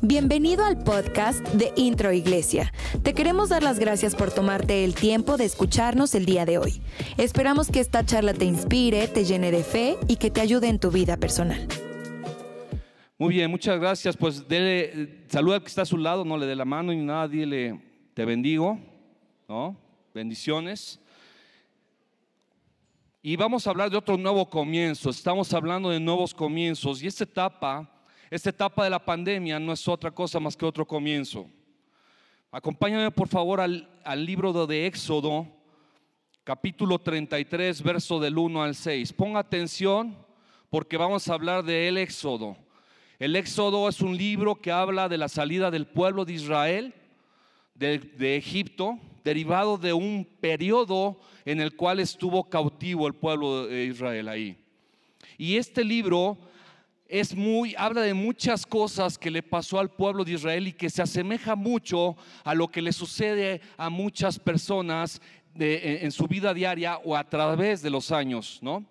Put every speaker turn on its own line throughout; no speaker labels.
Bienvenido al podcast de Intro Iglesia. Te queremos dar las gracias por tomarte el tiempo de escucharnos el día de hoy. Esperamos que esta charla te inspire, te llene de fe y que te ayude en tu vida personal.
Muy bien, muchas gracias. Pues dele, saluda al que está a su lado, no le dé la mano ni nada, dile, te bendigo, ¿no? Bendiciones. Y vamos a hablar de otro nuevo comienzo. Estamos hablando de nuevos comienzos. Y esta etapa, esta etapa de la pandemia no es otra cosa más que otro comienzo. Acompáñame por favor al, al libro de Éxodo, capítulo 33, verso del 1 al 6. Ponga atención porque vamos a hablar del Éxodo. El Éxodo es un libro que habla de la salida del pueblo de Israel de, Egipto, derivado de un periodo en el cual estuvo cautivo el pueblo de Israel ahí. Y este libro es muy, habla de muchas cosas que le pasó al pueblo de Israel y que se asemeja mucho a lo que le sucede a muchas personas de, en su vida diaria o a través de los años, ¿no?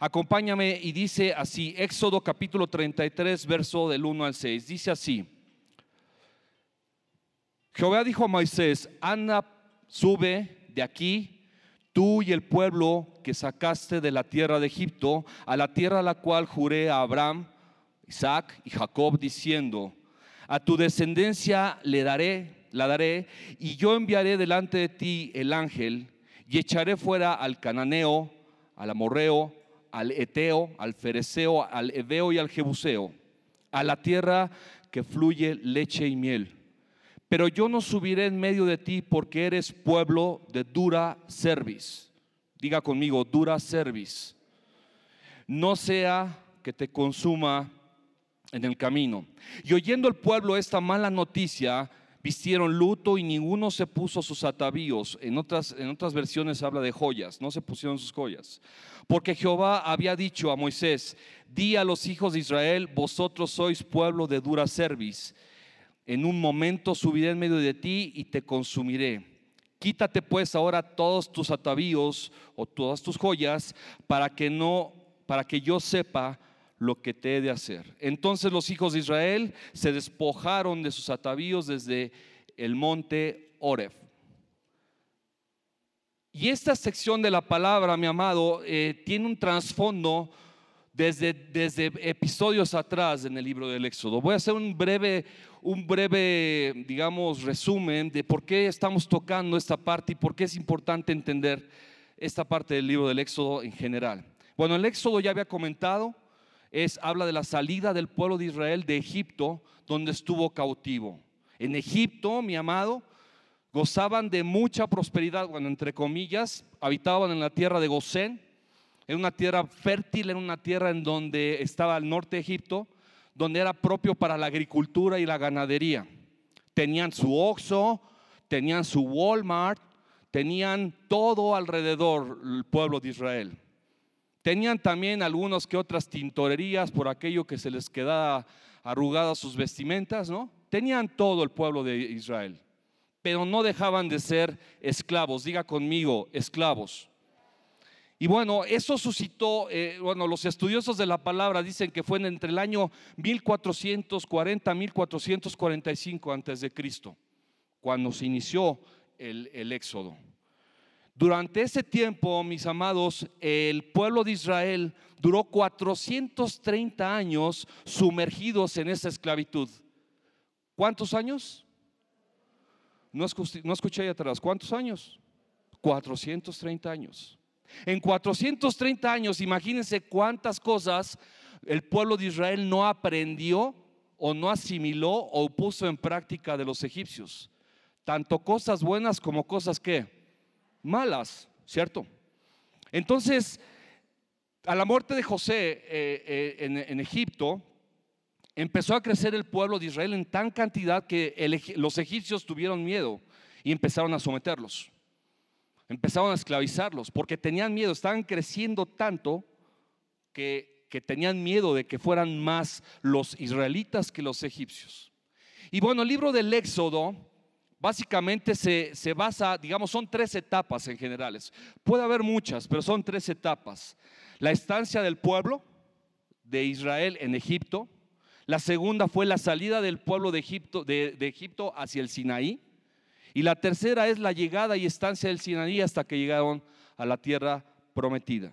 Acompáñame y dice así, Éxodo capítulo 33, verso del 1 al 6, dice así. Jehová dijo a Moisés, anda, sube de aquí, tú y el pueblo que sacaste de la tierra de Egipto, a la tierra a la cual juré a Abraham, Isaac y Jacob, diciendo, a tu descendencia le daré, la daré, y yo enviaré delante de ti el ángel, y echaré fuera al cananeo, al amorreo, al eteo, al fereceo, al ebeo y al jebuseo, a la tierra que fluye leche y miel. Pero yo no subiré en medio de ti porque eres pueblo de dura cerviz. Diga conmigo, dura cerviz. No sea que te consuma en el camino. Y oyendo el pueblo esta mala noticia, vistieron luto y ninguno se puso sus atavíos. En otras, en otras versiones habla de joyas, no se pusieron sus joyas. Porque Jehová había dicho a Moisés, di a los hijos de Israel, vosotros sois pueblo de dura cerviz. En un momento subiré en medio de ti y te consumiré. Quítate pues ahora todos tus atavíos o todas tus joyas para que no para que yo sepa lo que te he de hacer. Entonces los hijos de Israel se despojaron de sus atavíos desde el monte Oreb. Y esta sección de la palabra, mi amado, eh, tiene un trasfondo desde, desde episodios atrás en el libro del Éxodo. Voy a hacer un breve, un breve, digamos, resumen de por qué estamos tocando esta parte y por qué es importante entender esta parte del libro del Éxodo en general. Bueno, el Éxodo ya había comentado, es, habla de la salida del pueblo de Israel de Egipto, donde estuvo cautivo. En Egipto, mi amado, gozaban de mucha prosperidad, bueno, entre comillas, habitaban en la tierra de Gosén, en una tierra fértil, en una tierra en donde estaba el norte de Egipto, donde era propio para la agricultura y la ganadería. Tenían su Oxxo, tenían su Walmart, tenían todo alrededor el pueblo de Israel. Tenían también algunos que otras tintorerías por aquello que se les quedaba arrugadas sus vestimentas, ¿no? Tenían todo el pueblo de Israel, pero no dejaban de ser esclavos. Diga conmigo, esclavos. Y bueno, eso suscitó, eh, bueno, los estudiosos de la palabra dicen que fue entre el año 1440 1445 antes de Cristo, cuando se inició el, el éxodo. Durante ese tiempo, mis amados, el pueblo de Israel duró 430 años sumergidos en esa esclavitud. ¿Cuántos años? No escuché, no escuché ahí atrás. ¿Cuántos años? 430 años. En 430 años, imagínense cuántas cosas el pueblo de Israel no aprendió o no asimiló o puso en práctica de los egipcios. Tanto cosas buenas como cosas que malas, ¿cierto? Entonces, a la muerte de José eh, eh, en, Egipto, empezó a crecer el pueblo de Israel en tan cantidad que los egipcios tuvieron miedo y empezaron a someterlos. Empezaron a esclavizarlos porque tenían miedo, estaban creciendo tanto que, que tenían miedo de que fueran más los israelitas que los egipcios. Y bueno, el libro del Éxodo básicamente se, basa, digamos, son tres etapas en generales. Puede haber muchas, pero son tres etapas. la estancia del pueblo de Israel en Egipto. La segunda fue la salida del pueblo de Egipto, de, Egipto hacia el Sinaí. Y la tercera es la llegada y estancia del Sinaí hasta que llegaron a la tierra prometida.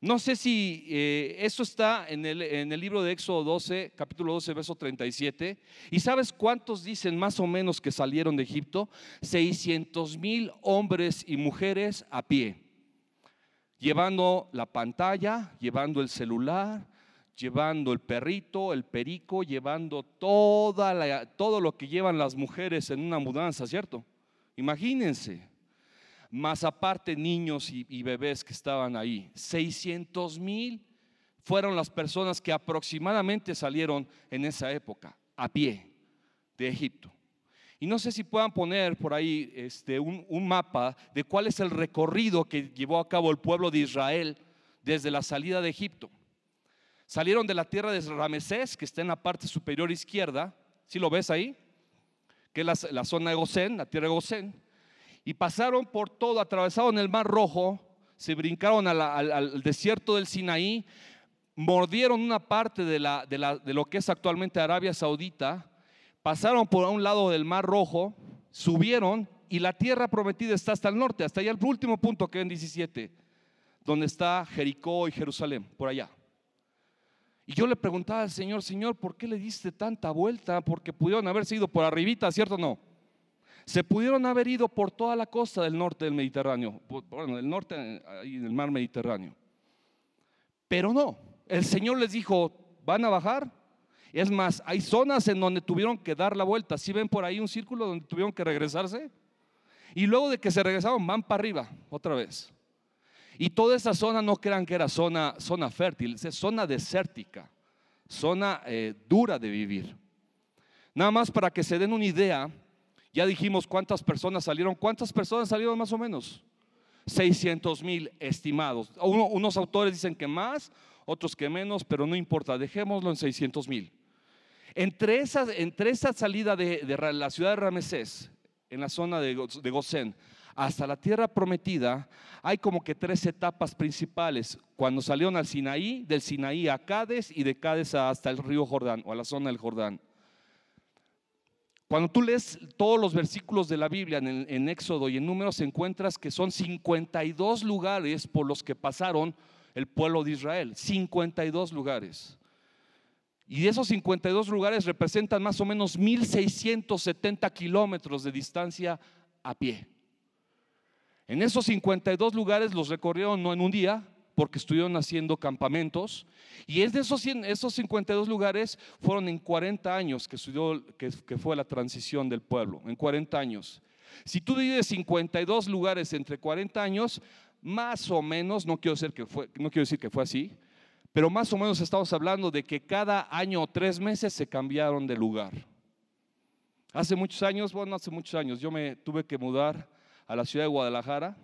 No sé si eh, eso está en el, en el, libro de Éxodo 12, capítulo 12, verso 37. ¿Y sabes cuántos dicen más o menos que salieron de Egipto? 600 mil hombres y mujeres a pie, llevando la pantalla, llevando el celular, llevando el perrito, el perico, llevando toda todo lo que llevan las mujeres en una mudanza, ¿cierto? Imagínense más aparte niños y, bebés que estaban ahí. 600 mil fueron las personas que aproximadamente salieron en esa época a pie de Egipto. Y no sé si puedan poner por ahí este, un, mapa de cuál es el recorrido que llevó a cabo el pueblo de Israel desde la salida de Egipto. Salieron de la tierra de Ramesés, que está en la parte superior izquierda, si lo ves ahí, que es la, zona de Gosén, la tierra de Gosén y pasaron por todo, atravesaron el Mar Rojo, se brincaron al, desierto del Sinaí, mordieron una parte de, lo que es actualmente Arabia Saudita, pasaron por un lado del Mar Rojo, subieron y la tierra prometida está hasta el norte, hasta allá el último punto que en 17, donde está Jericó y Jerusalén, por allá. Y yo le preguntaba al Señor, Señor, ¿por qué le diste tanta vuelta? Porque pudieron haberse ido por arribita, ¿cierto o no? Se pudieron haber ido por toda la costa del norte del Mediterráneo, bueno, del norte y del mar Mediterráneo. Pero no, el Señor les dijo, van a bajar. Es más, hay zonas en donde tuvieron que dar la vuelta. Si ven por ahí un círculo donde tuvieron que regresarse. Y luego de que se regresaron, van para arriba otra vez. Y toda esa zona no crean que era zona, zona fértil, es zona desértica, zona eh, dura de vivir. Nada más para que se den una idea, ya dijimos cuántas personas salieron. ¿Cuántas personas salieron más o menos? 600 mil estimados. unos autores dicen que más, otros que menos, pero no importa, dejémoslo en 600 mil. Entre esa, entre esa salida de, la ciudad de Ramesés, en la zona de, de Gosén, hasta la tierra prometida, hay como que tres etapas principales. Cuando salieron al Sinaí, del Sinaí a Cádiz y de Cádiz hasta el río Jordán o a la zona del Jordán. Cuando tú lees todos los versículos de la Biblia en, Éxodo y en Números, encuentras que son 52 lugares por los que pasaron el pueblo de Israel. 52 lugares. Y esos 52 lugares representan más o menos 1670 kilómetros de distancia a pie. En esos 52 lugares los recorrieron no en un día, porque estuvieron haciendo campamentos. Y es de esos, esos 52 lugares fueron en 40 años que, que, fue la transición del pueblo, en 40 años. Si tú divides 52 lugares entre 40 años, más o menos, no quiero, que fue, no quiero decir que fue así, pero más o menos estamos hablando de que cada año o tres meses se cambiaron de lugar. Hace muchos años, bueno, hace muchos años, yo me tuve que mudar a la ciudad de Guadalajara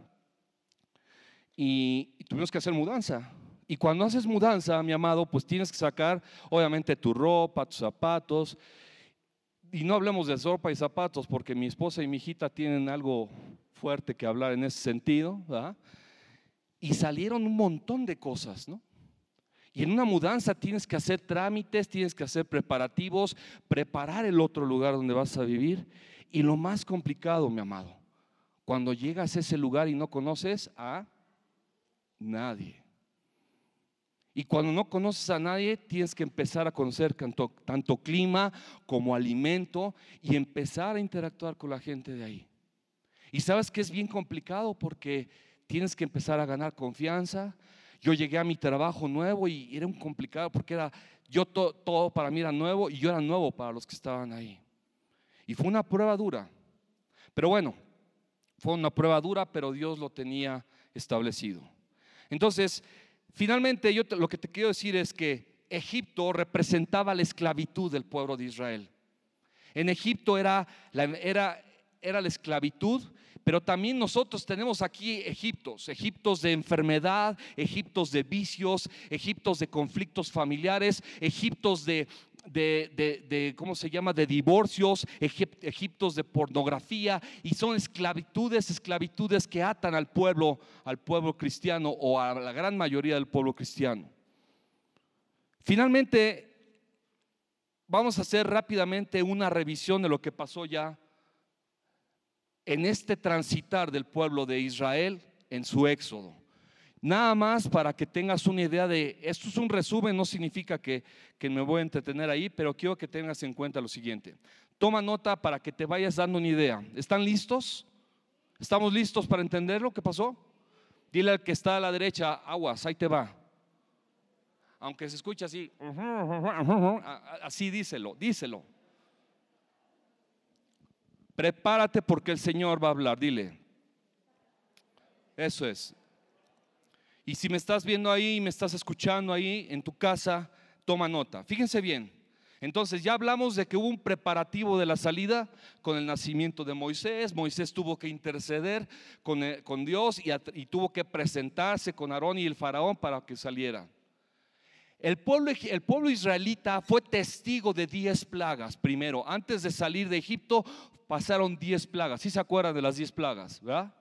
y, tuvimos que hacer mudanza. Y cuando haces mudanza, mi amado, pues tienes que sacar, obviamente, tu ropa, tus zapatos. Y no hablemos de ropa y zapatos, porque mi esposa y mi hijita tienen algo fuerte que hablar en ese sentido. Y salieron un montón de cosas, ¿no? Y en una mudanza tienes que hacer trámites, tienes que hacer preparativos, preparar el otro lugar donde vas a vivir. Y lo más complicado, mi amado, cuando llegas a ese lugar y no conoces a nadie. Y cuando no conoces a nadie, tienes que empezar a conocer tanto, tanto, clima como alimento y empezar a interactuar con la gente de ahí. Y sabes que es bien complicado porque tienes que empezar a ganar confianza. Yo llegué a mi trabajo nuevo y era un complicado porque era yo todo para mí era nuevo y yo era nuevo para los que estaban ahí. Y fue una prueba dura. Pero bueno, fue una prueba dura, pero Dios lo tenía establecido. Entonces, finalmente yo lo que te quiero decir es que Egipto representaba la esclavitud del pueblo de Israel. En Egipto era la, era, era la esclavitud, pero también nosotros tenemos aquí Egiptos, Egiptos de enfermedad, Egiptos de vicios, Egiptos de conflictos familiares, Egiptos de, de, ¿cómo se llama?, de divorcios, egiptos de pornografía, y son esclavitudes, esclavitudes que atan al pueblo, al pueblo cristiano o a la gran mayoría del pueblo cristiano. Finalmente, vamos a hacer rápidamente una revisión de lo que pasó ya en este transitar del pueblo de Israel en su éxodo. Nada más para que tengas una idea de, esto es un resumen, no significa que, me voy a entretener ahí, pero quiero que tengas en cuenta lo siguiente. Toma nota para que te vayas dando una idea. ¿Están listos? ¿Estamos listos para entender lo que pasó? Dile al que está a la derecha, aguas, ahí te va. Aunque se escuche así, así díselo, díselo. Prepárate porque el Señor va a hablar, dile. Eso es. Y si me estás viendo ahí, me estás escuchando ahí en tu casa, toma nota. Fíjense bien. Entonces ya hablamos de que hubo un preparativo de la salida con el nacimiento de Moisés. Moisés tuvo que interceder con, eh, Dios y, y, tuvo que presentarse con Aarón y el faraón para que saliera. El pueblo, el pueblo israelita fue testigo de diez plagas primero. Antes de salir de Egipto pasaron diez plagas. ¿Sí se acuerdan de las diez plagas? ¿verdad?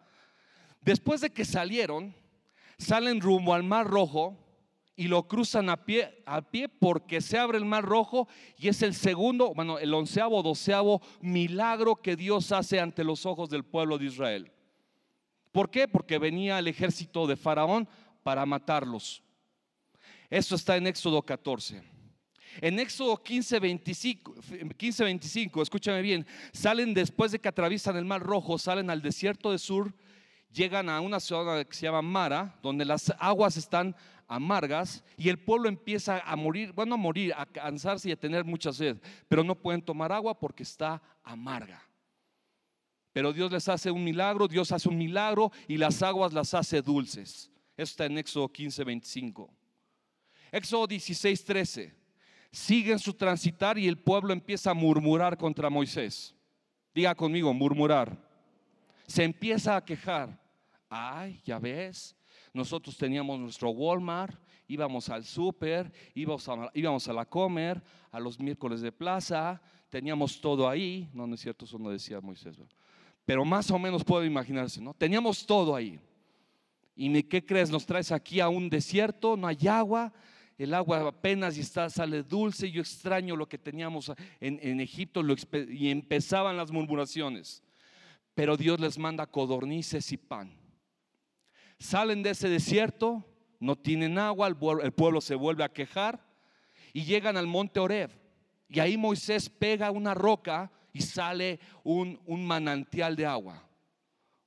Después de que salieron, salen rumbo al Mar Rojo y lo cruzan a pie, a pie porque se abre el Mar Rojo y es el segundo, bueno, el onceavo, doceavo milagro que Dios hace ante los ojos del pueblo de Israel. ¿Por qué? Porque venía el ejército de Faraón para matarlos. Eso está en Éxodo 14. En Éxodo 15 25, 15, 25, escúchame bien, salen después de que atraviesan el Mar Rojo, salen al desierto de Sur llegan a una ciudad que se llama Mara, donde las aguas están amargas y el pueblo empieza a morir, bueno, a morir, a cansarse y a tener mucha sed, pero no pueden tomar agua porque está amarga. Pero Dios les hace un milagro, Dios hace un milagro y las aguas las hace dulces. Esto está en Éxodo 15, 25. Éxodo 16, 13. Siguen su transitar y el pueblo empieza a murmurar contra Moisés. Diga conmigo, murmurar. Se empieza a quejar ay, ya ves, nosotros teníamos nuestro Walmart, íbamos al súper, íbamos a, íbamos a la comer, a los miércoles de plaza, teníamos todo ahí, no, no es cierto, eso no decía Moisés, pero más o menos puedo imaginarse, ¿no? Teníamos todo ahí. ¿Y qué crees? Nos traes aquí a un desierto, no hay agua, el agua apenas y está, sale dulce, yo extraño lo que teníamos en, en Egipto y empezaban las murmuraciones. Pero Dios les manda codornices y pan. Salen de ese desierto, no tienen agua, el pueblo se vuelve a quejar y llegan al monte Oreb. Y ahí Moisés pega una roca y sale un, un manantial de agua.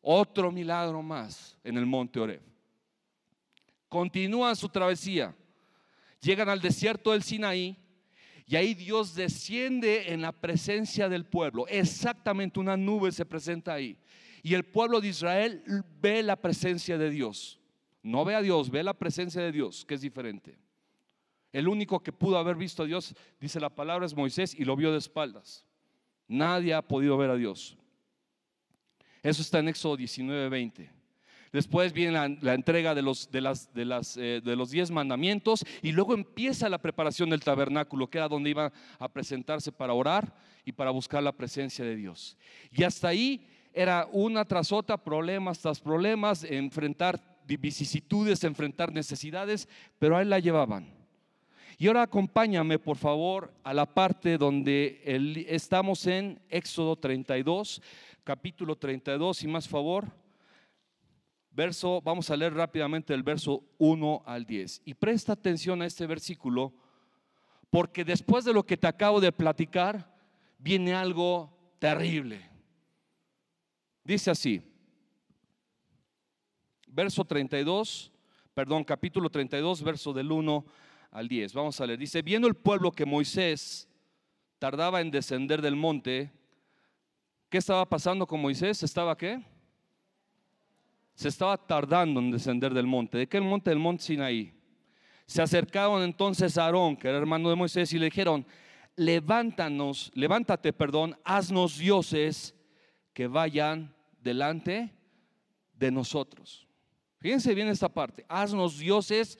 Otro milagro más en el monte Oreb. Continúan su travesía. Llegan al desierto del Sinaí y ahí Dios desciende en la presencia del pueblo. Exactamente una nube se presenta ahí. Y el pueblo de Israel ve la presencia de Dios. No ve a Dios, ve la presencia de Dios, que es diferente. El único que pudo haber visto a Dios, dice la palabra, es Moisés y lo vio de espaldas. Nadie ha podido ver a Dios. Eso está en Éxodo 19, 20. Después viene la, entrega de los, de, las, de, las, eh, de los diez mandamientos y luego empieza la preparación del tabernáculo, que era donde iba a presentarse para orar y para buscar la presencia de Dios. Y hasta ahí era una tras otra, problemas tras problemas, enfrentar vicisitudes, enfrentar necesidades, pero a él la llevaban. Y ahora acompáñame, por favor, a la parte donde estamos en Éxodo 32, capítulo 32, y más favor. Verso, vamos a leer rápidamente el verso 1 al 10. Y presta atención a este versículo, porque después de lo que te acabo de platicar, viene algo terrible. Dice así, verso 32, perdón, capítulo 32, verso del 1 al 10. Vamos a leer. Dice, viendo el pueblo que Moisés tardaba en descender del monte, ¿qué estaba pasando con Moisés? ¿Estaba qué? Se estaba tardando en descender del monte. ¿De qué monte? Del monte Sinaí. Se acercaron entonces a Aarón, que era hermano de Moisés, y le dijeron, levántanos, levántate, perdón, haznos dioses que vayan delante de nosotros. Fíjense bien esta parte. Haznos dioses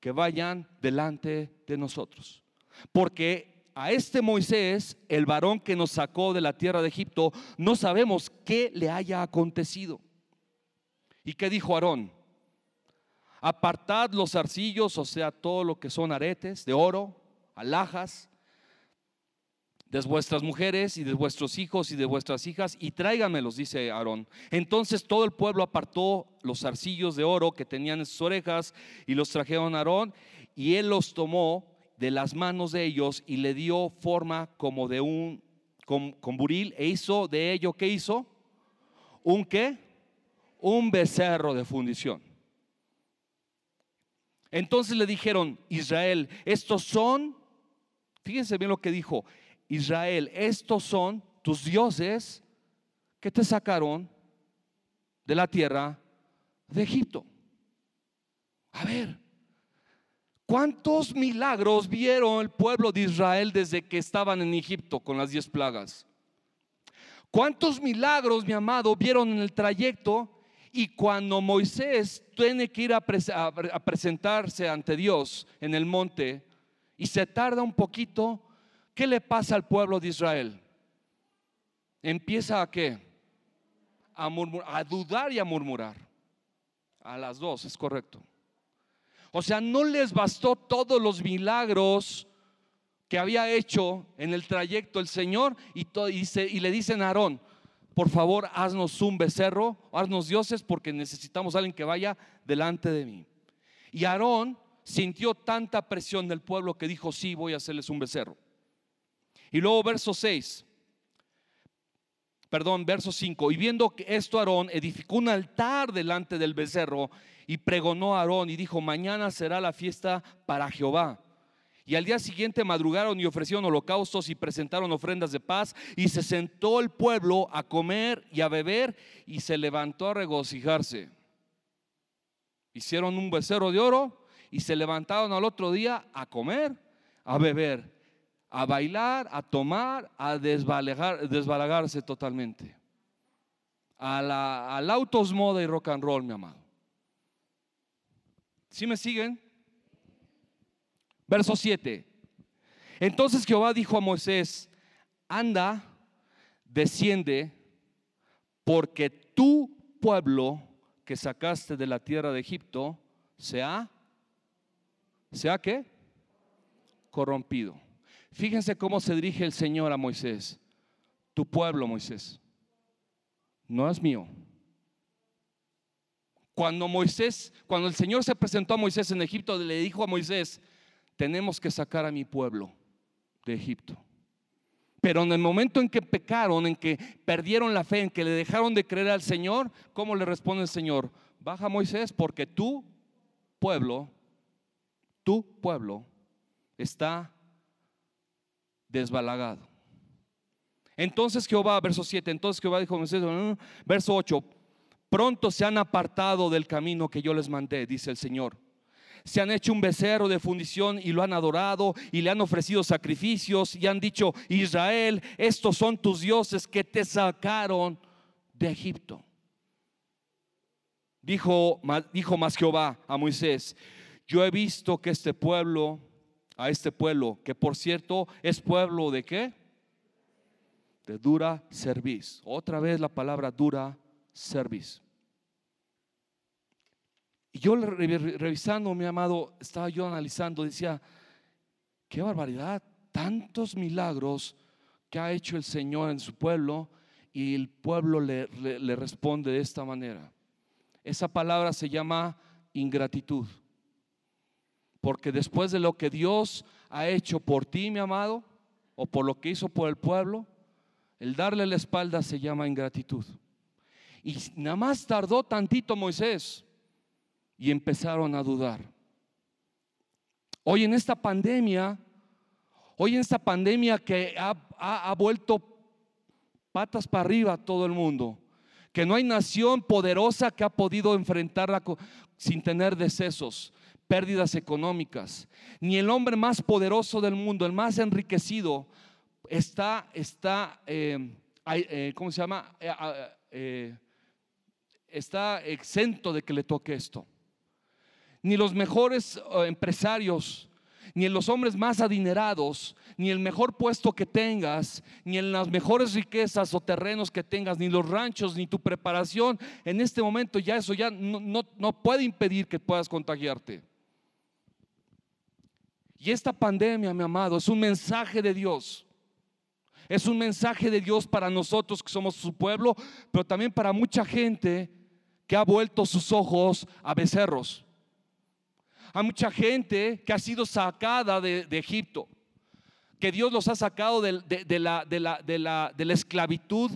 que vayan delante de nosotros. Porque a este Moisés, el varón que nos sacó de la tierra de Egipto, no sabemos qué le haya acontecido. ¿Y qué dijo Aarón? Apartad los arcillos, o sea, todo lo que son aretes de oro, alhajas, de vuestras mujeres y de vuestros hijos y de vuestras hijas, y tráiganmelos, dice Aarón. Entonces todo el pueblo apartó los arcillos de oro que tenían en sus orejas y los trajeron a Aarón, y él los tomó de las manos de ellos y le dio forma como de un con, buril e hizo de ello, ¿qué hizo? ¿Un qué? Un becerro de fundición. Entonces le dijeron, Israel, estos son, fíjense bien lo que dijo, Israel, estos son tus dioses que te sacaron de la tierra de Egipto. A ver, ¿cuántos milagros vieron el pueblo de Israel desde que estaban en Egipto con las diez plagas? ¿Cuántos milagros, mi amado, vieron en el trayecto? Y cuando Moisés tiene que ir a, presentarse ante Dios en el monte y se tarda un poquito, ¿Qué le pasa al pueblo de Israel? Empieza a qué? A, a dudar y a murmurar. A las dos, es correcto. O sea, no les bastó todos los milagros que había hecho en el trayecto el Señor y, y le dicen a Aarón, por favor, haznos un becerro, haznos dioses porque necesitamos a alguien que vaya delante de mí. Y Aarón sintió tanta presión del pueblo que dijo, sí, voy a hacerles un becerro. Y luego verso 6, perdón, verso 5, y viendo que esto Aarón edificó un altar delante del becerro y pregonó a Aarón y dijo, mañana será la fiesta para Jehová. Y al día siguiente madrugaron y ofrecieron holocaustos y presentaron ofrendas de paz. Y se sentó el pueblo a comer y a beber y se levantó a regocijarse. Hicieron un becerro de oro y se levantaron al otro día a comer, a beber a bailar, a tomar, a desbalagarse totalmente. A la, al moda y rock and roll, mi amado. ¿Sí me siguen? Verso 7. Entonces Jehová dijo a Moisés, anda, desciende, porque tu pueblo que sacaste de la tierra de Egipto se ha, ¿se ha qué? Corrompido. Fíjense cómo se dirige el Señor a Moisés. Tu pueblo, Moisés, no es mío. Cuando Moisés, cuando el Señor se presentó a Moisés en Egipto, le dijo a Moisés, tenemos que sacar a mi pueblo de Egipto. Pero en el momento en que pecaron, en que perdieron la fe, en que le dejaron de creer al Señor, ¿cómo le responde el Señor? Baja Moisés porque tu pueblo, tu pueblo está desbalagado. Entonces Jehová, verso 7, entonces Jehová dijo, mm", verso 8, pronto se han apartado del camino que yo les mandé, dice el Señor. Se han hecho un becerro de fundición y lo han adorado y le han ofrecido sacrificios y han dicho, Israel, estos son tus dioses que te sacaron de Egipto. Dijo, dijo más Jehová a Moisés, yo he visto que este pueblo a este pueblo, que por cierto es pueblo de qué? De dura serviz. Otra vez la palabra dura serviz. Y yo revisando, mi amado, estaba yo analizando, decía, qué barbaridad, tantos milagros que ha hecho el Señor en su pueblo y el pueblo le, le responde de esta manera. Esa palabra se llama ingratitud. Porque después de lo que Dios ha hecho por ti, mi amado, o por lo que hizo por el pueblo, el darle la espalda se llama ingratitud. Y nada más tardó tantito Moisés y empezaron a dudar. Hoy en esta pandemia, hoy en esta pandemia que ha, vuelto patas para arriba a todo el mundo, que no hay nación poderosa que ha podido enfrentarla sin tener decesos, pérdidas económicas. Ni el hombre más poderoso del mundo, el más enriquecido, está, está eh, eh, ¿cómo se llama? Eh, está exento de que le toque esto. Ni los mejores empresarios, ni en los hombres más adinerados, ni el mejor puesto que tengas, ni en las mejores riquezas o terrenos que tengas, ni los ranchos, ni tu preparación. En este momento ya eso ya no, no puede impedir que puedas contagiarte. Y esta pandemia, mi amado, es un mensaje de Dios. Es un mensaje de Dios para nosotros que somos su pueblo, pero también para mucha gente que ha vuelto sus ojos a becerros. Hay mucha gente que ha sido sacada de, Egipto, que Dios los ha sacado de, la, esclavitud,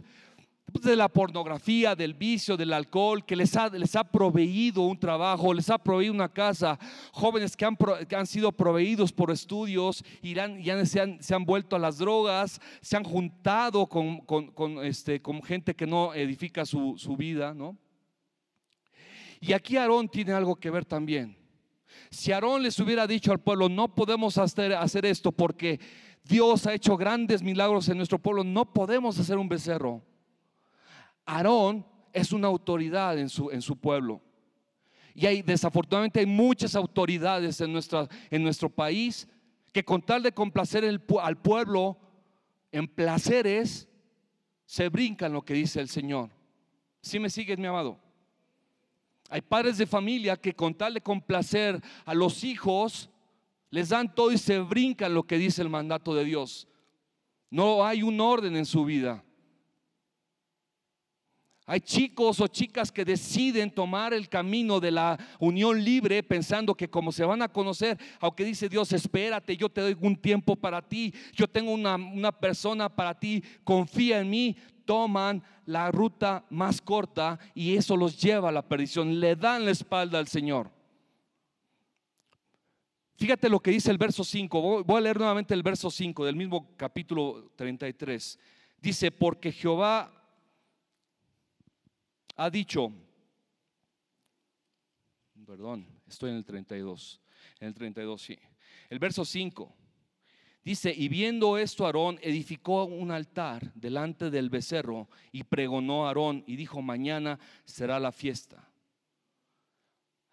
de la pornografía, del vicio, del alcohol, que les ha, proveído un trabajo, les ha proveído una casa, jóvenes que han, sido proveídos por estudios, irán, ya se han, vuelto a las drogas, se han juntado con, este, con gente que no edifica su, su vida, ¿no? Y aquí Aarón tiene algo que ver también. Si Aarón les hubiera dicho al pueblo, no podemos hacer, hacer esto porque Dios ha hecho grandes milagros en nuestro pueblo, no podemos hacer un becerro. Aarón es una autoridad en su, en su pueblo. Y hay, desafortunadamente hay muchas autoridades en, nuestra, en nuestro país que con tal de complacer al pueblo en placeres, se brincan lo que dice el Señor. Si me sigues, mi amado? Hay padres de familia que con tal de complacer a los hijos, les dan todo y se brincan lo que dice el mandato de Dios. No hay un orden en su vida. Hay chicos o chicas que deciden tomar el camino de la unión libre pensando que como se van a conocer, aunque dice Dios, espérate, yo te doy un tiempo para ti, yo tengo una, una persona para ti, confía en mí, toman la ruta más corta y eso los lleva a la perdición, le dan la espalda al Señor. Fíjate lo que dice el verso 5, voy a leer nuevamente el verso 5 del mismo capítulo 33. Dice, porque Jehová ha dicho, perdón, estoy en el 32, en el 32, sí. El verso 5, Dice, y viendo esto Aarón edificó un altar delante del becerro y pregonó a Aarón y dijo, mañana será la fiesta.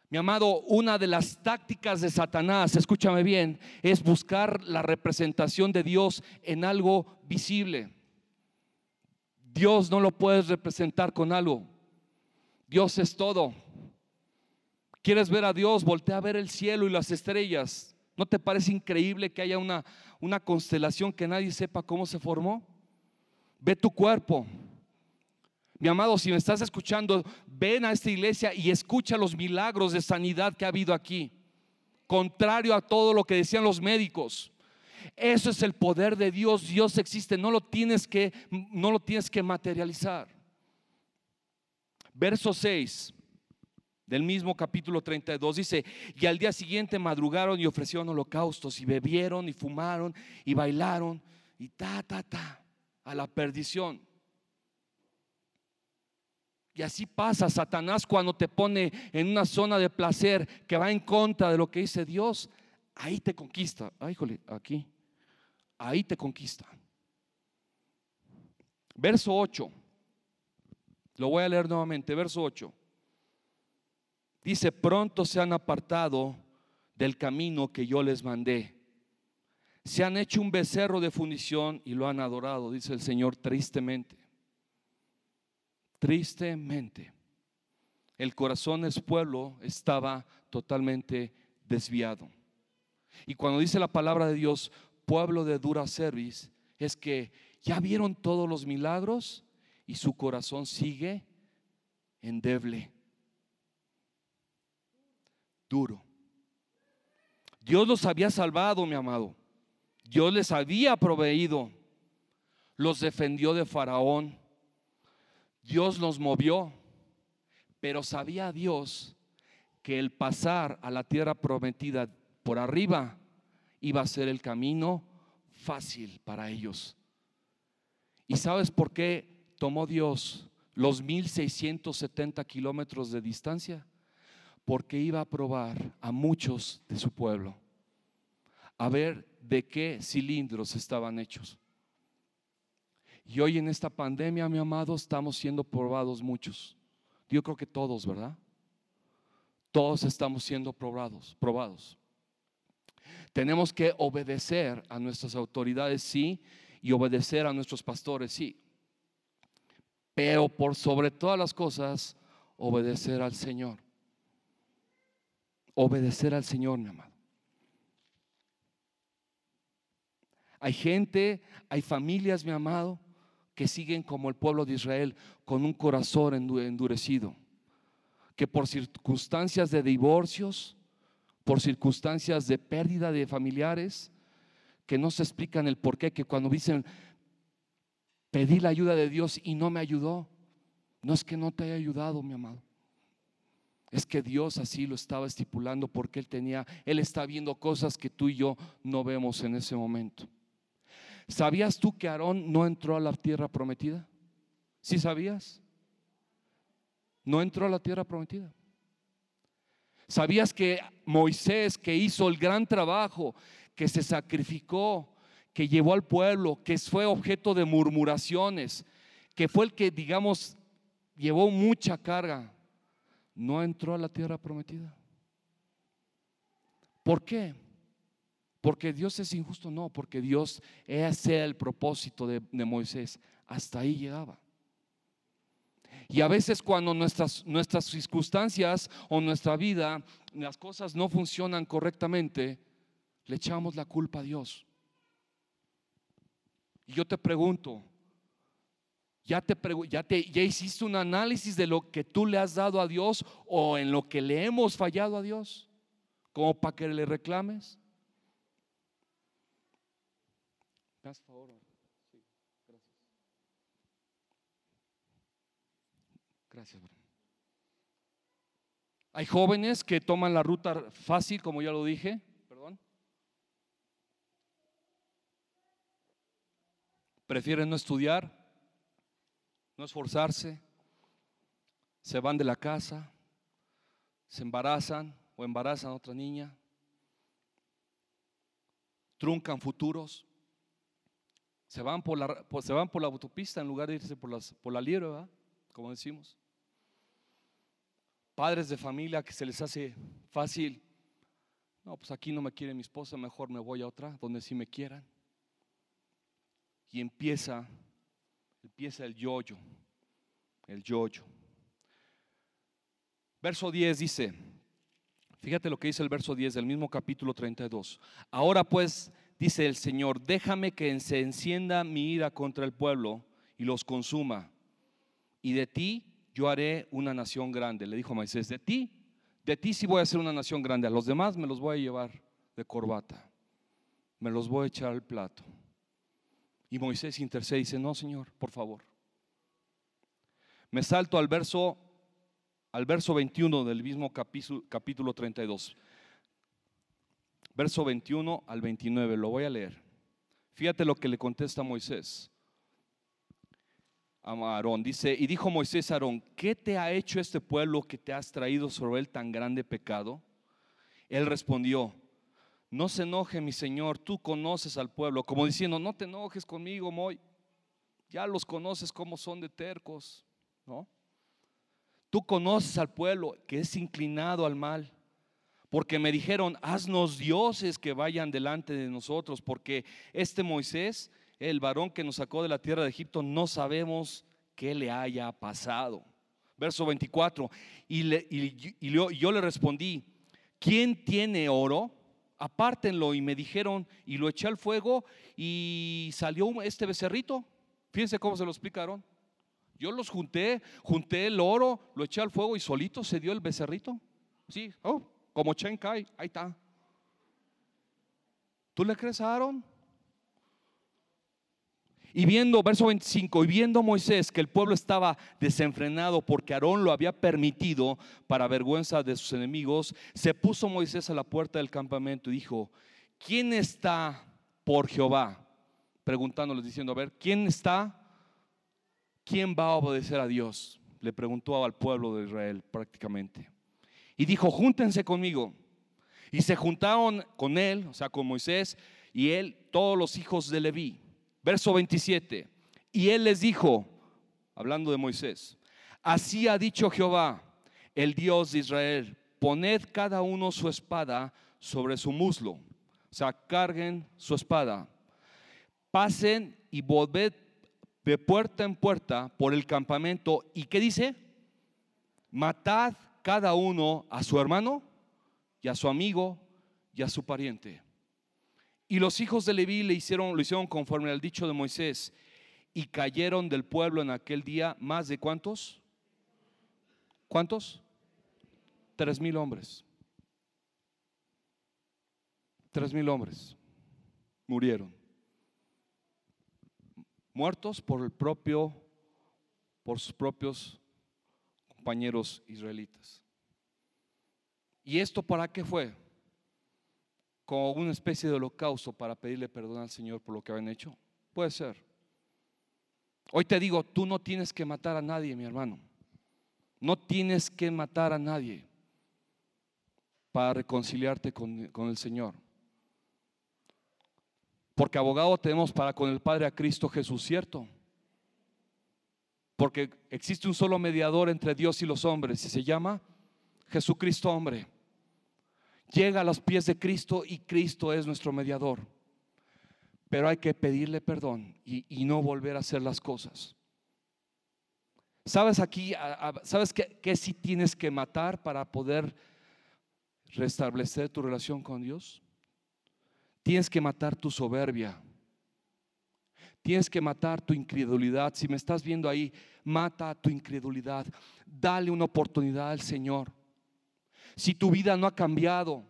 Mi amado, una de las tácticas de Satanás, escúchame bien, es buscar la representación de Dios en algo visible. Dios no lo puedes representar con algo. Dios es todo. ¿Quieres ver a Dios? Voltea a ver el cielo y las estrellas. ¿No te parece increíble que haya una, una constelación que nadie sepa cómo se formó? Ve tu cuerpo. Mi amado, si me estás escuchando, ven a esta iglesia y escucha los milagros de sanidad que ha habido aquí. Contrario a todo lo que decían los médicos. Eso es el poder de Dios. Dios existe, no lo tienes que no lo tienes que materializar. Verso 6 del mismo capítulo 32 dice, y al día siguiente madrugaron y ofrecieron holocaustos y bebieron y fumaron y bailaron y ta, ta, ta, a la perdición. Y así pasa Satanás cuando te pone en una zona de placer que va en contra de lo que dice Dios. Ahí te conquista. Ay, híjole, aquí. Ahí te conquista. Verso 8. Lo voy a leer nuevamente. Verso 8. Dice, pronto se han apartado del camino que yo les mandé. Se han hecho un becerro de fundición y lo han adorado, dice el Señor tristemente. Tristemente. El corazón del pueblo estaba totalmente desviado. Y cuando dice la palabra de Dios, pueblo de dura service, es que ya vieron todos los milagros y su corazón sigue endeble duro. Dios los había salvado, mi amado. Dios les había proveído. Los defendió de Faraón. Dios los movió. Pero sabía Dios que el pasar a la tierra prometida por arriba iba a ser el camino fácil para ellos. ¿Y sabes por qué tomó Dios los 1670 kilómetros de distancia? Porque iba a probar a muchos de su pueblo, a ver de qué cilindros estaban hechos. Y hoy en esta pandemia, mi amado, estamos siendo probados muchos. Yo creo que todos, ¿verdad? Todos estamos siendo probados, probados. Tenemos que obedecer a nuestras autoridades, sí, y obedecer a nuestros pastores, sí. Pero por sobre todas las cosas, obedecer al Señor. Obedecer al Señor, mi amado. Hay gente, hay familias, mi amado, que siguen como el pueblo de Israel, con un corazón endurecido, que por circunstancias de divorcios, por circunstancias de pérdida de familiares, que no se explican el por qué, que cuando dicen, pedí la ayuda de Dios y no me ayudó, no es que no te haya ayudado, mi amado. Es que Dios así lo estaba estipulando porque Él tenía, Él está viendo cosas que tú y yo no vemos en ese momento. ¿Sabías tú que Aarón no entró a la tierra prometida? ¿Sí sabías? No entró a la tierra prometida. ¿Sabías que Moisés, que hizo el gran trabajo, que se sacrificó, que llevó al pueblo, que fue objeto de murmuraciones, que fue el que, digamos, llevó mucha carga, no entró a la tierra prometida? ¿Por qué? Porque Dios es injusto, no, porque Dios, ese era el propósito de, Moisés, hasta ahí llegaba. Y a veces cuando nuestras, nuestras circunstancias o nuestra vida, las cosas no funcionan correctamente, le echamos la culpa a Dios. Y yo te pregunto, ¿ya, te, ya, ¿ya hiciste un análisis de lo que tú le has dado a Dios o en lo que le hemos fallado a Dios? Como para que le reclames. Sí, gracias. Gracias, Hay jóvenes que toman la ruta fácil, como ya lo dije, perdón. Prefieren no estudiar, no esforzarse, se van de la casa, se embarazan o embarazan a otra niña, truncan futuros, se van por la, autopista en lugar de irse por, la liebre, como decimos. Padres de familia que se les hace fácil. No, pues aquí no me quiere mi esposa, mejor me voy a otra, donde sí me quieran. Y empieza, empieza el yoyo, el yoyo. Verso 10 dice, fíjate lo que dice el verso 10 del mismo capítulo 32. Ahora pues dice el Señor, déjame que se encienda mi ira contra el pueblo y los consuma. Y de ti yo haré una nación grande. Le dijo Moisés, de ti, de ti sí voy a hacer una nación grande. A los demás me los voy a llevar de corbata. Me los voy a echar al plato. Y Moisés intercede y dice, no, Señor, por favor. Me salto al verso, al verso 21 del mismo capítulo, capítulo 32 verso 21 al 29, lo voy a leer. Fíjate lo que le contesta Moisés a Aarón. Dice, y dijo Moisés a Aarón, ¿qué te ha hecho este pueblo que te has traído sobre él tan grande pecado? Él respondió, no se enoje mi Señor, tú conoces al pueblo, como diciendo, no te enojes conmigo, Moy, ya los conoces como son de tercos, ¿no? Tú conoces al pueblo que es inclinado al mal porque me dijeron, haznos dioses que vayan delante de nosotros, porque este Moisés, el varón que nos sacó de la tierra de Egipto, no sabemos qué le haya pasado. Verso 24, y, yo, le respondí, ¿quién tiene oro? Apártenlo y me dijeron, y lo eché al fuego y salió este becerrito. Fíjense cómo se lo explicaron. Yo los junté, junté el oro, lo eché al fuego y solito se dio el becerrito. Sí, oh, como Chen Kai, ahí está. ¿Tú le crees a Aarón? Y viendo, verso 25, y viendo Moisés que el pueblo estaba desenfrenado porque Aarón lo había permitido para vergüenza de sus enemigos, se puso Moisés a la puerta del campamento y dijo, ¿quién está por Jehová? Preguntándoles, diciendo, a ver, ¿quién está? ¿Quién va a obedecer a Dios? Le preguntó al pueblo de Israel prácticamente y dijo, júntense conmigo. Y se juntaron con él, o sea, con Moisés y él, todos los hijos de Leví. Verso 27. Y él les dijo, hablando de Moisés, así ha dicho Jehová, el Dios de Israel, poned cada uno su espada sobre su muslo. O sea, carguen su espada. Pasen y volved de puerta en puerta por el campamento. ¿Y qué dice? Matad cada uno a su hermano y a su amigo y a su pariente. Y los hijos de Leví le hicieron, lo hicieron conforme al dicho de Moisés y cayeron del pueblo en aquel día más de cuántos? ¿Cuántos? Tres mil hombres. Tres mil hombres murieron. Muertos por el propio, por sus propios compañeros israelitas. ¿Y esto para qué fue? Como una especie de holocausto para pedirle perdón al Señor por lo que habían hecho. Puede ser. Hoy te digo, tú no tienes que matar a nadie, mi hermano. No tienes que matar a nadie para reconciliarte con, con, el Señor. Porque abogado tenemos para con el Padre a Cristo Jesús, ¿cierto? Porque existe un solo mediador entre Dios y los hombres y se llama Jesucristo hombre. Llega a los pies de Cristo y Cristo es nuestro mediador. Pero hay que pedirle perdón y, no volver a hacer las cosas. ¿Sabes aquí, sabes qué sí tienes que matar para poder restablecer tu relación con Dios? Tienes que matar tu soberbia. Tienes que matar tu incredulidad. Si me estás viendo ahí, mata tu incredulidad. Dale una oportunidad al Señor. Si tu vida no ha cambiado,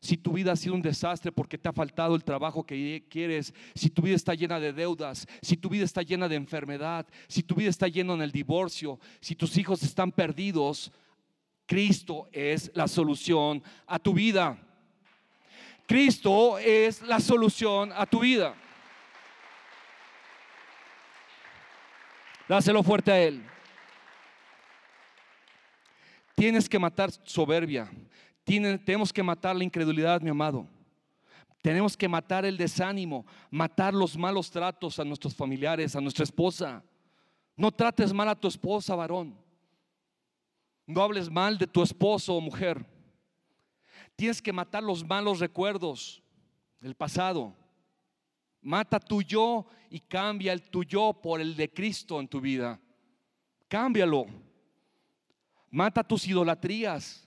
si tu vida ha sido un desastre porque te ha faltado el trabajo que quieres, si tu vida está llena de deudas, si tu vida está llena de enfermedad, si tu vida está llena en el divorcio, si tus hijos están perdidos, Cristo es la solución a tu vida. Cristo es la solución a tu vida. Dáselo fuerte a Él. Tienes que matar soberbia tenemos que matar la incredulidad, mi amado. Tenemos que matar el desánimo, matar los malos tratos a nuestros familiares, a nuestra esposa. No trates mal a tu esposa, varón. No hables mal de tu esposo o mujer. Tienes que matar los malos recuerdos del pasado. Mata tu yo y cambia el tuyo por el de Cristo en tu vida. Cámbialo. Mata tus idolatrías.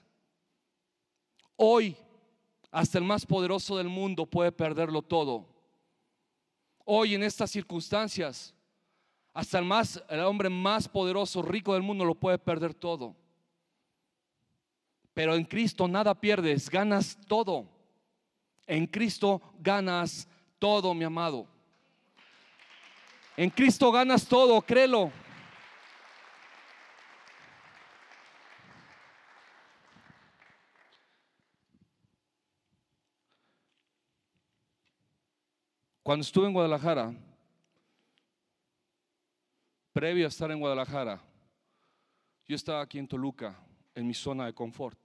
Hoy, hasta el más poderoso del mundo puede perderlo todo. Hoy, en estas circunstancias, hasta el, más, el hombre más poderoso, rico del mundo, lo puede perder todo. Pero en Cristo nada pierdes, ganas todo. En Cristo ganas todo, mi amado. En Cristo ganas todo, créelo. Cuando estuve en Guadalajara, previo a estar en Guadalajara, yo estaba aquí en Toluca, en mi zona de confort.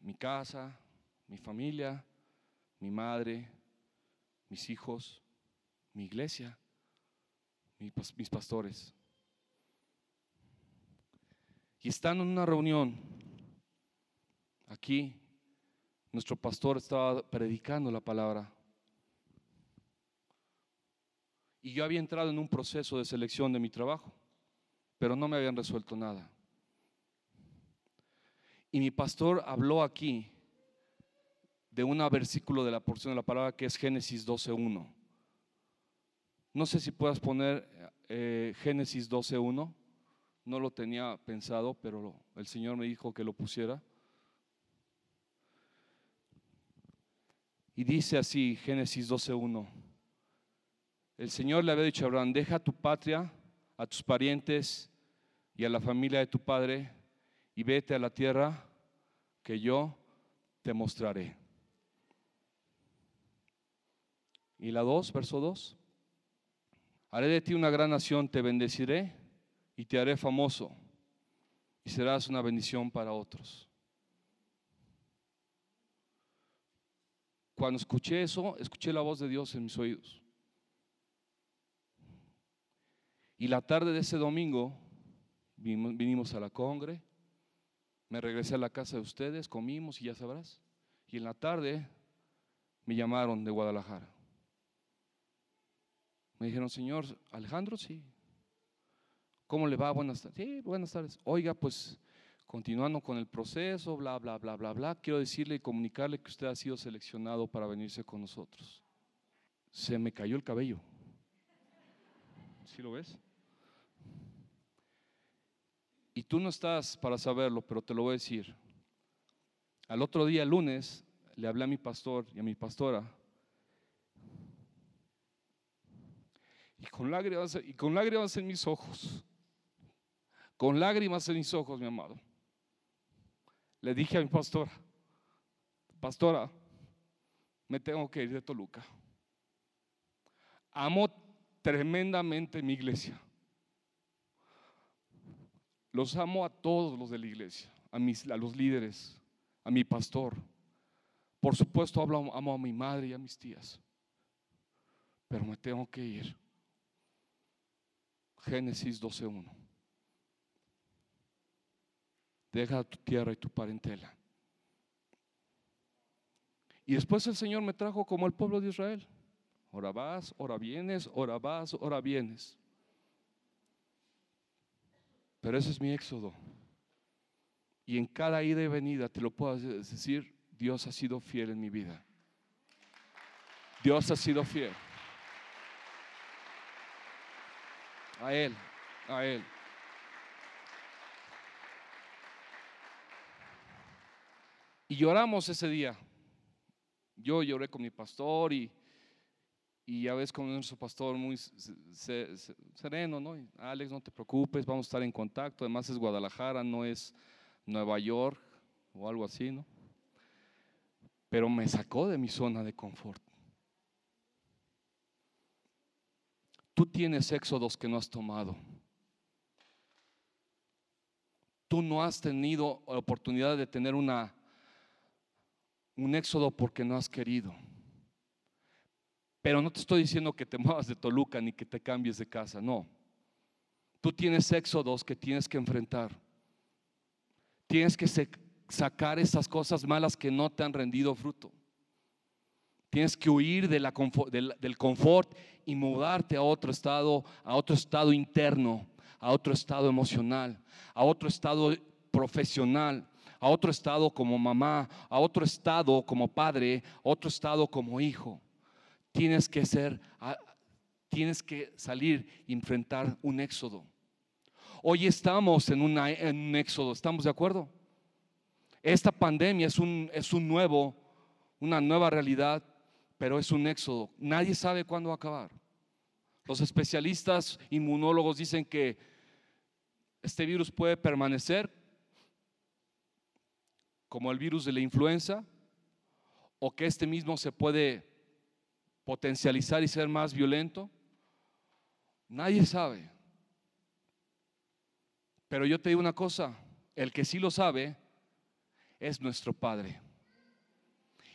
Mi casa, mi familia, mi madre, mis hijos, mi iglesia, mis pastores. Y estando en una reunión, aquí, nuestro pastor estaba predicando la palabra. Y yo había entrado en un proceso de selección de mi trabajo, pero no me habían resuelto nada. Y mi pastor habló aquí de un versículo de la porción de la palabra que es Génesis 12.1. No sé si puedas poner eh, Génesis 12.1. No lo tenía pensado, pero el Señor me dijo que lo pusiera. Y dice así, Génesis 12.1. El Señor le había dicho a Abraham, deja tu patria, a tus parientes y a la familia de tu padre y vete a la tierra que yo te mostraré. Y la 2, verso 2. Haré de ti una gran nación, te bendeciré y te haré famoso y serás una bendición para otros. Cuando escuché eso, escuché la voz de Dios en mis oídos. Y la tarde de ese domingo vinimos a la congre, me regresé a la casa de ustedes, comimos y ya sabrás. Y en la tarde me llamaron de Guadalajara. Me dijeron, señor Alejandro, sí. ¿Cómo le va? Buenas tardes. Sí, buenas tardes. Oiga, pues continuando con el proceso, bla, bla, bla, bla, bla, quiero decirle y comunicarle que usted ha sido seleccionado para venirse con nosotros. Se me cayó el cabello. ¿Sí lo ves? Y tú no estás para saberlo, pero te lo voy a decir. Al otro día, lunes, le hablé a mi pastor y a mi pastora. Y con lágrimas, y con lágrimas en mis ojos, con lágrimas en mis ojos, mi amado, le dije a mi pastora, pastora, me tengo que ir de Toluca. Amo tremendamente mi iglesia. Los amo a todos los de la iglesia, a, mis, a los líderes, a mi pastor. Por supuesto, amo a mi madre y a mis tías. Pero me tengo que ir. Génesis 12.1. Deja tu tierra y tu parentela. Y después el Señor me trajo como el pueblo de Israel. Ora vas, ora vienes, ora vas, ora vienes. Pero ese es mi éxodo. Y en cada ida y venida te lo puedo decir, Dios ha sido fiel en mi vida. Dios ha sido fiel. A Él, a Él. Y lloramos ese día. Yo lloré con mi pastor y, y ya ves con nuestro pastor muy sereno, ¿no? Alex, no te preocupes, vamos a estar en contacto. Además es Guadalajara, no es Nueva York o algo así, ¿no? Pero me sacó de mi zona de confort. Tú tienes éxodos que no has tomado. Tú no has tenido la oportunidad de tener una, un éxodo porque no has querido. Pero no te estoy diciendo que te muevas de Toluca ni que te cambies de casa, no. Tú tienes éxodos que tienes que enfrentar. Tienes que sacar esas cosas malas que no te han rendido fruto. Tienes que huir del, del confort y mudarte a otro estado, a otro estado interno, a otro estado emocional, a otro estado profesional, a otro estado como mamá, a otro estado como padre, a otro estado como hijo. Tienes que ser, tienes que salir y enfrentar un éxodo. Hoy estamos en, en un éxodo, ¿estamos de acuerdo? Esta pandemia es un, es un nuevo, una nueva realidad pero es un éxodo. Nadie sabe cuándo va a acabar. Los especialistas inmunólogos dicen que este virus puede permanecer como el virus de la influenza o que este mismo se puede potencializar y ser más violento. Nadie sabe. Pero yo te digo una cosa, el que sí lo sabe es nuestro Padre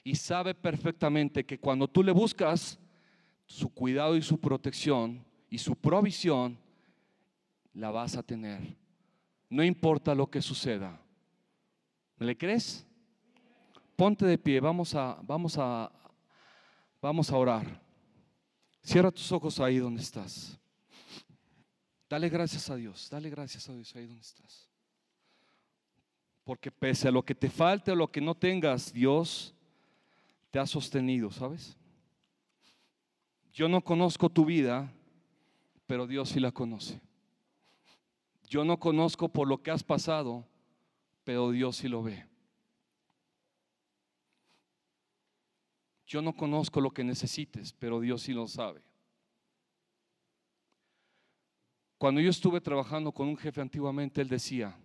y sabe perfectamente que cuando tú le buscas su cuidado y su protección y su provisión, la vas a tener. No importa lo que suceda. ¿Me le crees? Ponte de pie, vamos a, vamos a, vamos a orar. Cierra tus ojos ahí donde estás. Dale gracias a Dios, dale gracias a Dios ahí donde estás. Porque pese a lo que te falte o lo que no tengas, Dios te ha sostenido, ¿sabes? Yo no conozco tu vida, pero Dios sí la conoce. Yo no conozco por lo que has pasado, pero Dios sí lo ve. Yo no conozco lo que necesites, pero Dios sí lo sabe. Cuando yo estuve trabajando con un jefe antiguamente, él decía,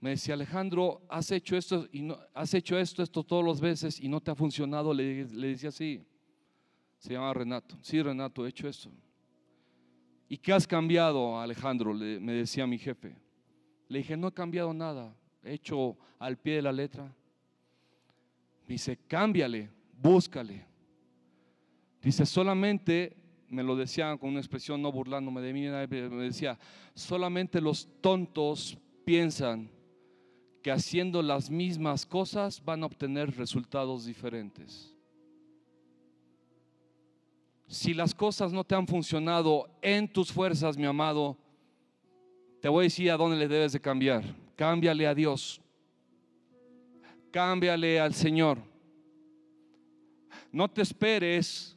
me decía, Alejandro, has hecho esto y no, has hecho esto, esto todas las veces y no te ha funcionado. Le, decía, sí, se llama Renato. Sí, Renato, he hecho esto. ¿Y qué has cambiado, Alejandro? me decía mi jefe. Le dije, no he cambiado nada, he hecho al pie de la letra. Dice, cámbiale, búscale. Dice, solamente, me lo decía con una expresión no burlándome de mí, me decía, solamente los tontos piensan que haciendo las mismas cosas van a obtener resultados diferentes. Si las cosas no te han funcionado en tus fuerzas, mi amado, te voy a decir a dónde le debes de cambiar. Cámbiale a Dios. Cámbiale al Señor. No te esperes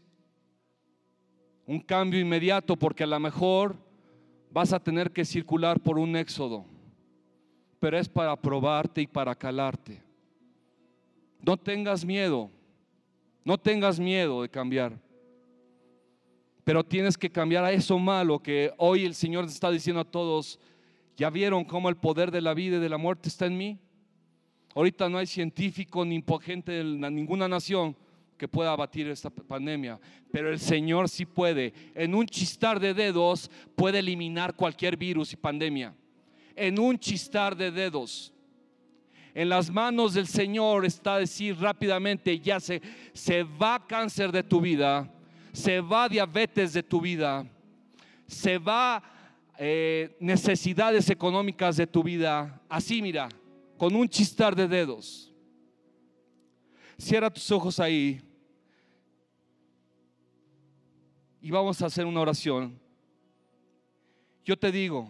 un cambio inmediato porque a lo mejor vas a tener que circular por un éxodo, pero es para probarte y para calarte. No tengas miedo, no tengas miedo de cambiar, pero tienes que cambiar a eso malo que hoy el Señor está diciendo a todos, ¿ya vieron cómo el poder de la vida y de la muerte está en mí? Ahorita no hay científico ni gente de ninguna nación que pueda abatir esta pandemia, pero el Señor sí puede. En un chistar de dedos puede eliminar cualquier virus y pandemia. En un chistar de dedos. En las manos del Señor está decir rápidamente, ya se, se va cáncer de tu vida, se va diabetes de tu vida, se va eh, necesidades económicas de tu vida. Así mira, con un chistar de dedos. Cierra tus ojos ahí. y vamos a hacer una oración. Yo te digo,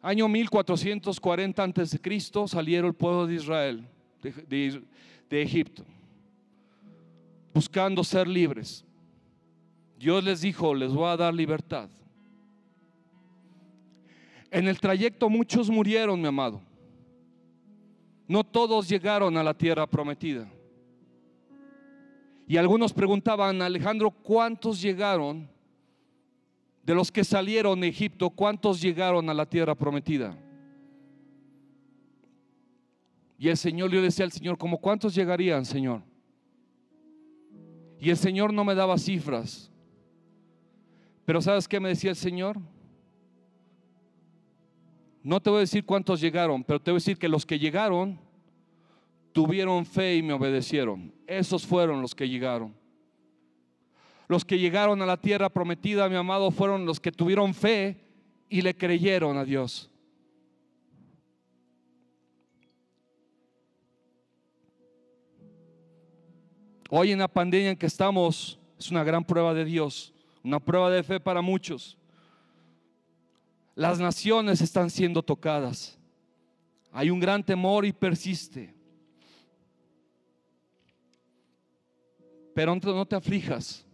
año 1440 antes de Cristo salieron el pueblo de Israel de, de Egipto buscando ser libres. Dios les dijo, les voy a dar libertad. En el trayecto muchos murieron, mi amado. No todos llegaron a la tierra prometida. Y algunos preguntaban, Alejandro, ¿cuántos llegaron de los que salieron de Egipto? ¿Cuántos llegaron a la tierra prometida? Y el Señor, le decía al Señor, ¿cómo cuántos llegarían, Señor? Y el Señor no me daba cifras. Pero ¿sabes qué me decía el Señor? No te voy a decir cuántos llegaron, pero te voy a decir que los que llegaron tuvieron fe y me obedecieron. Esos fueron los que llegaron. Los que llegaron a la tierra prometida, mi amado, fueron los que tuvieron fe y le creyeron a Dios. Hoy en la pandemia en que estamos es una gran prueba de Dios, una prueba de fe para muchos. Las naciones están siendo tocadas. Hay un gran temor y persiste. Pero no te aflijas.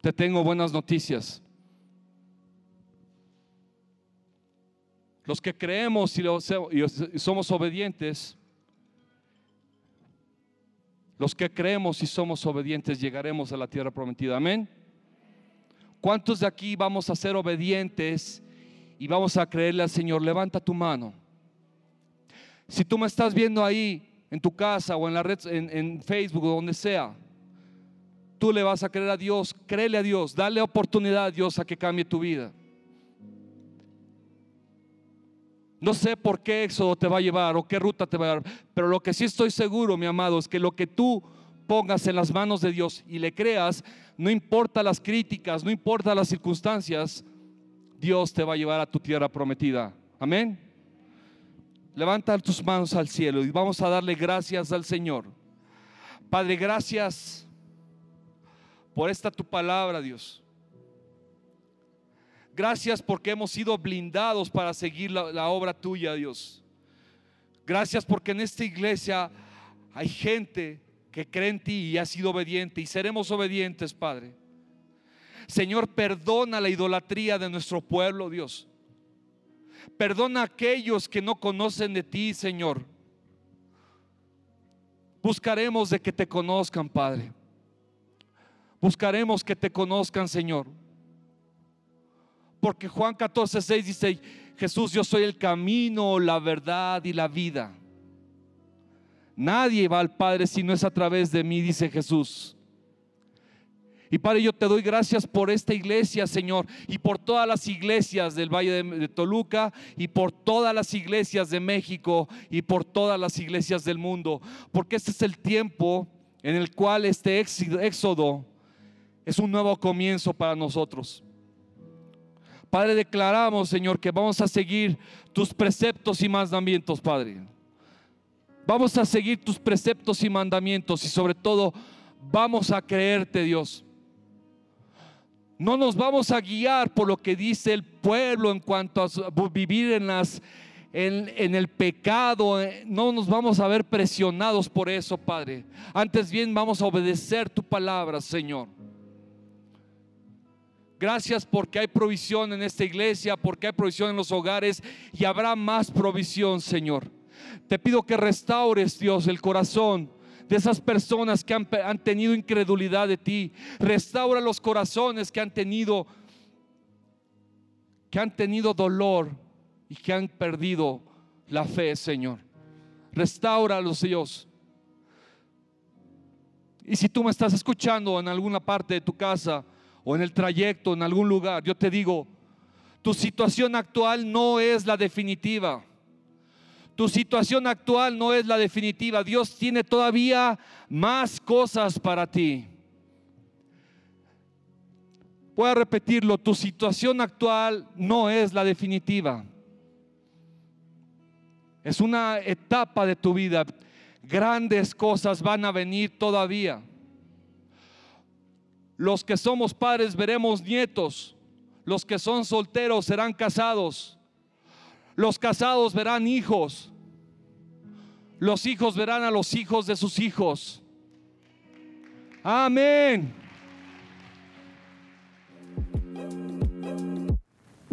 Te tengo buenas noticias. Los que creemos y somos obedientes, los que creemos y somos obedientes llegaremos a la tierra prometida. Amén. ¿Cuántos de aquí vamos a ser obedientes y vamos a creerle al Señor, levanta tu mano. Si tú me estás viendo ahí en tu casa o en la red, en, Facebook o donde sea, tú le vas a creer a Dios, créele a Dios, dale oportunidad a Dios a que cambie tu vida. No sé por qué éxodo te va a llevar o qué ruta te va a llevar, pero lo que sí estoy seguro, mi amado, es que lo que tú pongas en las manos de Dios y le creas, no importa las críticas, no importa las circunstancias, Dios te va a llevar a tu tierra prometida. Amén. Levanta tus manos al cielo y vamos a darle gracias al Señor. Padre, gracias por esta tu palabra, Dios. Gracias porque hemos sido blindados para seguir la, obra tuya, Dios. Gracias porque en esta iglesia hay gente que cree en ti y ha sido obediente y seremos obedientes, Padre. Señor, perdona la idolatría de nuestro pueblo, Dios. Perdona a aquellos que no conocen de ti, Señor. Buscaremos de que te conozcan, Padre. Buscaremos que te conozcan, Señor. Porque Juan 14, 6 dice, Jesús, yo soy el camino, la verdad y la vida. Nadie va al Padre si no es a través de mí, dice Jesús. Y Padre, yo te doy gracias por esta iglesia, Señor, y por todas las iglesias del Valle de, Toluca, y por todas las iglesias de México, y por todas las iglesias del mundo, porque este es el tiempo en el cual este éxodo es un nuevo comienzo para nosotros. Padre, declaramos, Señor, que vamos a seguir tus preceptos y mandamientos, Padre. Vamos a seguir tus preceptos y mandamientos y sobre todo vamos a creerte, Dios. No nos vamos a guiar por lo que dice el pueblo en cuanto a vivir en las en, el pecado, no nos vamos a ver presionados por eso, Padre. Antes bien vamos a obedecer tu palabra, Señor. Gracias porque hay provisión en esta iglesia, porque hay provisión en los hogares y habrá más provisión, Señor. Te pido que restaures, Dios, el corazón de esas personas que han, tenido incredulidad de ti. Restaura los corazones que han tenido que han tenido dolor y que han perdido la fe, Señor. Restauralos, Dios. Y si tú me estás escuchando en alguna parte de tu casa o en el trayecto, en algún lugar, yo te digo, tu situación actual no es la definitiva. Tu situación actual no es la definitiva. Dios tiene todavía más cosas para ti. Voy a repetirlo, tu situación actual no es la definitiva. Es una etapa de tu vida. Grandes cosas van a venir todavía. Los que somos padres veremos nietos. Los que son solteros serán casados. Los casados verán hijos. Los hijos verán a los hijos de sus hijos. Amén.